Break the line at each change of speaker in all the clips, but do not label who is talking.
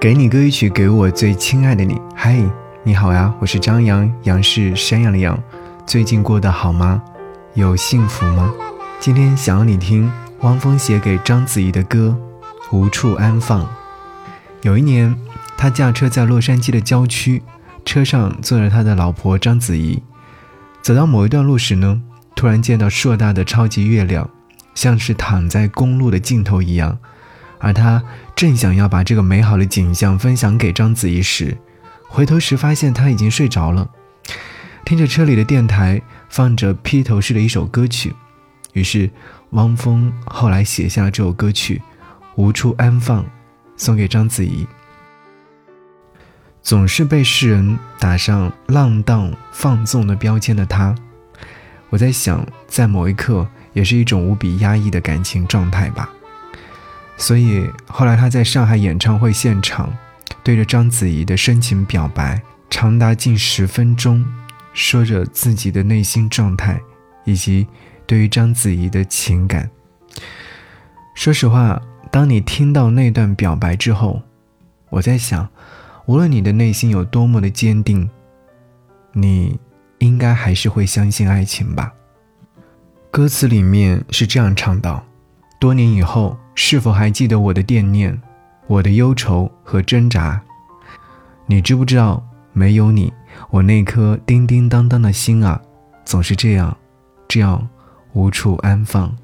给你歌一曲，给我最亲爱的你。嗨，你好呀，我是张扬，杨是山羊的羊。最近过得好吗？有幸福吗？今天想要你听汪峰写给章子怡的歌《无处安放》。有一年，他驾车在洛杉矶的郊区，车上坐着他的老婆章子怡。走到某一段路时呢，突然见到硕大的超级月亮，像是躺在公路的尽头一样。而他正想要把这个美好的景象分享给章子怡时，回头时发现他已经睡着了，听着车里的电台放着披头士的一首歌曲。于是，汪峰后来写下了这首歌曲《无处安放》，送给章子怡。总是被世人打上浪荡放纵的标签的他，我在想，在某一刻也是一种无比压抑的感情状态吧。所以后来他在上海演唱会现场，对着章子怡的深情表白，长达近十分钟，说着自己的内心状态，以及对于章子怡的情感。说实话，当你听到那段表白之后，我在想，无论你的内心有多么的坚定，你应该还是会相信爱情吧。歌词里面是这样唱道：多年以后。是否还记得我的惦念，我的忧愁和挣扎？你知不知道，没有你，我那颗叮叮当当的心啊，总是这样，这样无处安放。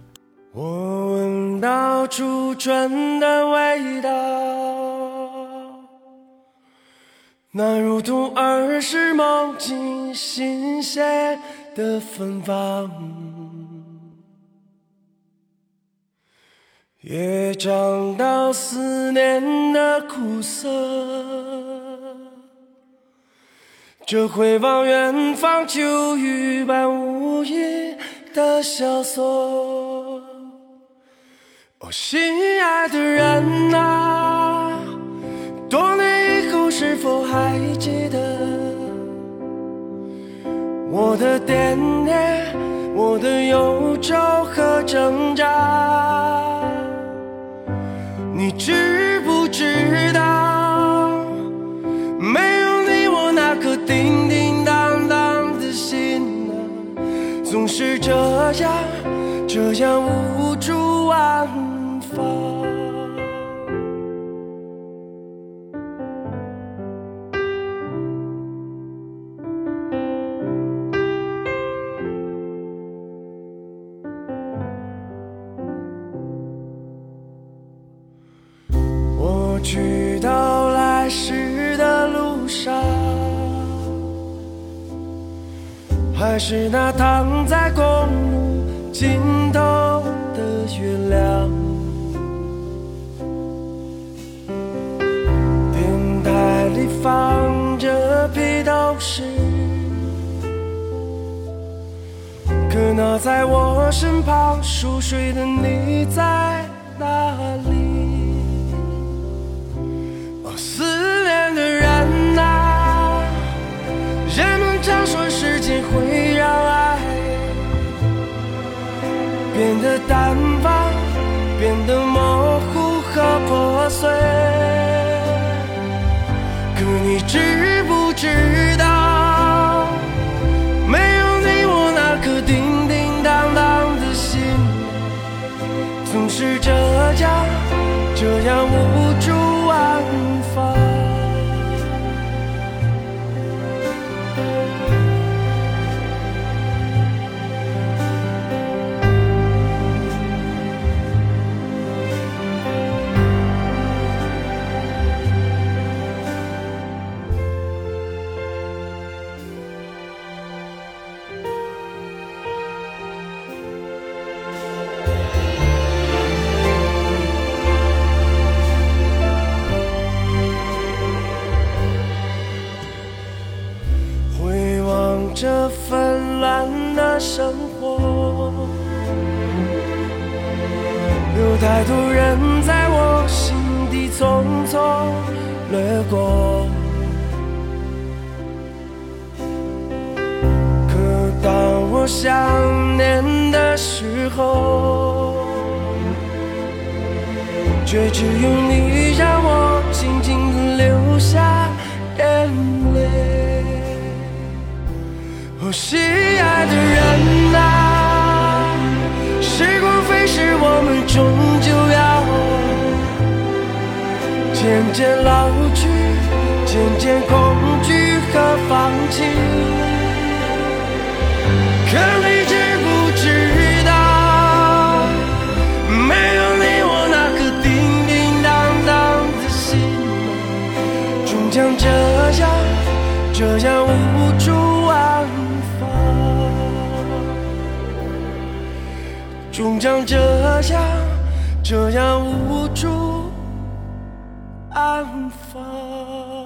我闻到初春的味道，那如同儿时梦境新鲜的芬芳。也尝到思念的苦涩，这回望远方秋雨般无垠的萧索。哦，心爱的人啊，多年以后是否还记得我的惦念，我的忧愁和挣扎？知不知道，没有你，我那颗叮叮当当的心啊，总是这样，这样无助啊。还是那躺在公路尽头的月亮。电台里放着披头士，可那在我身旁熟睡的你在哪里？变得淡忘，变得模糊和破碎。可你知不知太多人在我心底匆匆掠过可当我想念的时候却只有你让我静静的流下眼泪。我心爱的人。渐渐老去，渐渐恐惧和放弃。可你知不知道，没有你，我那颗叮叮当当的心，终将这样这样无处安放，终将这样这样无处安放。